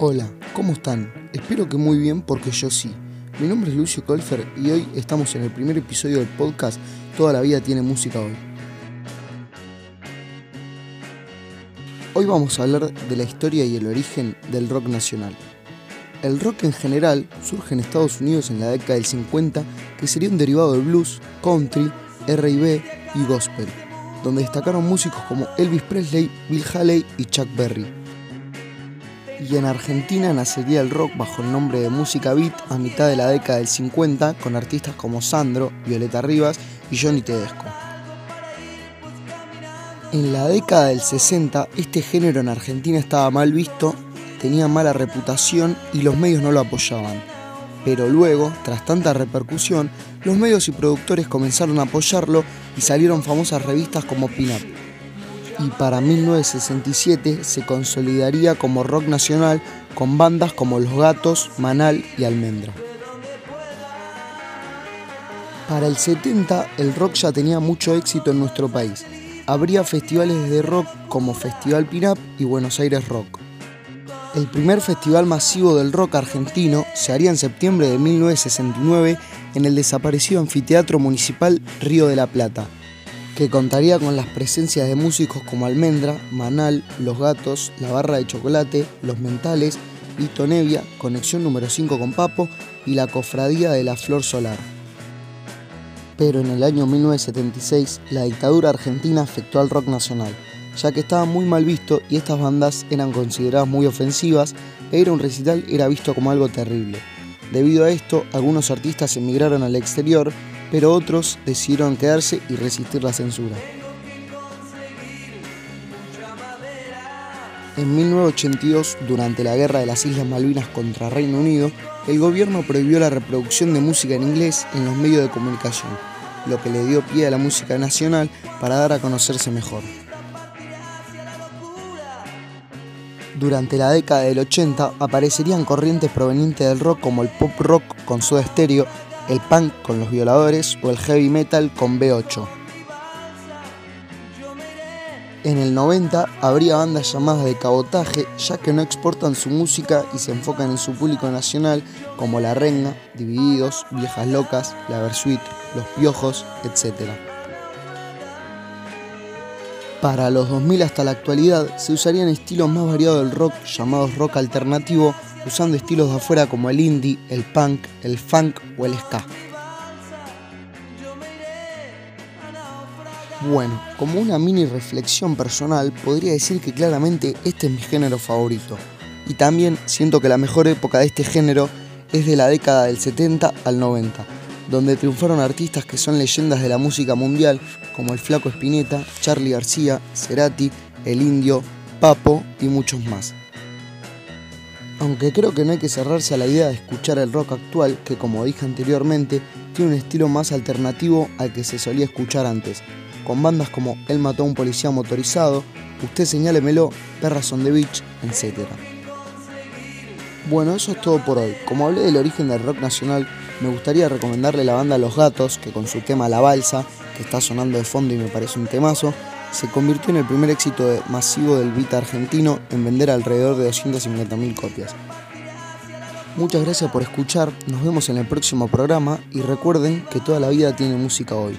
Hola, ¿cómo están? Espero que muy bien porque yo sí. Mi nombre es Lucio Colfer y hoy estamos en el primer episodio del podcast Toda la vida tiene música hoy. Hoy vamos a hablar de la historia y el origen del rock nacional. El rock en general surge en Estados Unidos en la década del 50, que sería un derivado del blues, country, R&B y gospel, donde destacaron músicos como Elvis Presley, Bill Haley y Chuck Berry y en Argentina nacería el rock bajo el nombre de música beat a mitad de la década del 50 con artistas como Sandro, Violeta Rivas y Johnny Tedesco. En la década del 60 este género en Argentina estaba mal visto, tenía mala reputación y los medios no lo apoyaban. Pero luego, tras tanta repercusión, los medios y productores comenzaron a apoyarlo y salieron famosas revistas como Pin Up y para 1967 se consolidaría como rock nacional con bandas como Los Gatos, Manal y Almendra. Para el 70 el rock ya tenía mucho éxito en nuestro país. Habría festivales de rock como Festival Pinap y Buenos Aires Rock. El primer festival masivo del rock argentino se haría en septiembre de 1969 en el desaparecido Anfiteatro Municipal Río de la Plata, que contaría con las presencias de músicos como Almendra, Manal, Los Gatos, La Barra de Chocolate, Los Mentales, Lito Nevia, Conexión número 5 con Papo y la Cofradía de la Flor Solar. Pero en el año 1976 la dictadura argentina afectó al rock nacional, ya que estaba muy mal visto y estas bandas eran consideradas muy ofensivas e un recital era visto como algo terrible. Debido a esto, algunos artistas emigraron al exterior pero otros decidieron quedarse y resistir la censura. En 1982, durante la Guerra de las Islas Malvinas contra Reino Unido, el gobierno prohibió la reproducción de música en inglés en los medios de comunicación, lo que le dio pie a la música nacional para dar a conocerse mejor. Durante la década del 80 aparecerían corrientes provenientes del rock como el pop rock con Soda Stereo el punk con los violadores o el heavy metal con B8. En el 90 habría bandas llamadas de cabotaje ya que no exportan su música y se enfocan en su público nacional como La Renga, Divididos, Viejas Locas, La Versuit, Los Piojos, etc. Para los 2000 hasta la actualidad se usarían estilos más variados del rock llamados rock alternativo usando estilos de afuera como el indie, el punk, el funk o el ska. Bueno, como una mini reflexión personal, podría decir que claramente este es mi género favorito. Y también siento que la mejor época de este género es de la década del 70 al 90, donde triunfaron artistas que son leyendas de la música mundial como el Flaco Espineta, Charlie García, Cerati, El Indio, Papo y muchos más aunque creo que no hay que cerrarse a la idea de escuchar el rock actual, que como dije anteriormente, tiene un estilo más alternativo al que se solía escuchar antes, con bandas como Él mató a un policía motorizado, Usted señálemelo, Perras on the Beach, etc. Bueno, eso es todo por hoy. Como hablé del origen del rock nacional, me gustaría recomendarle la banda Los Gatos, que con su tema La Balsa, que está sonando de fondo y me parece un temazo, se convirtió en el primer éxito masivo del beat argentino en vender alrededor de 250.000 copias. Muchas gracias por escuchar, nos vemos en el próximo programa y recuerden que toda la vida tiene música hoy.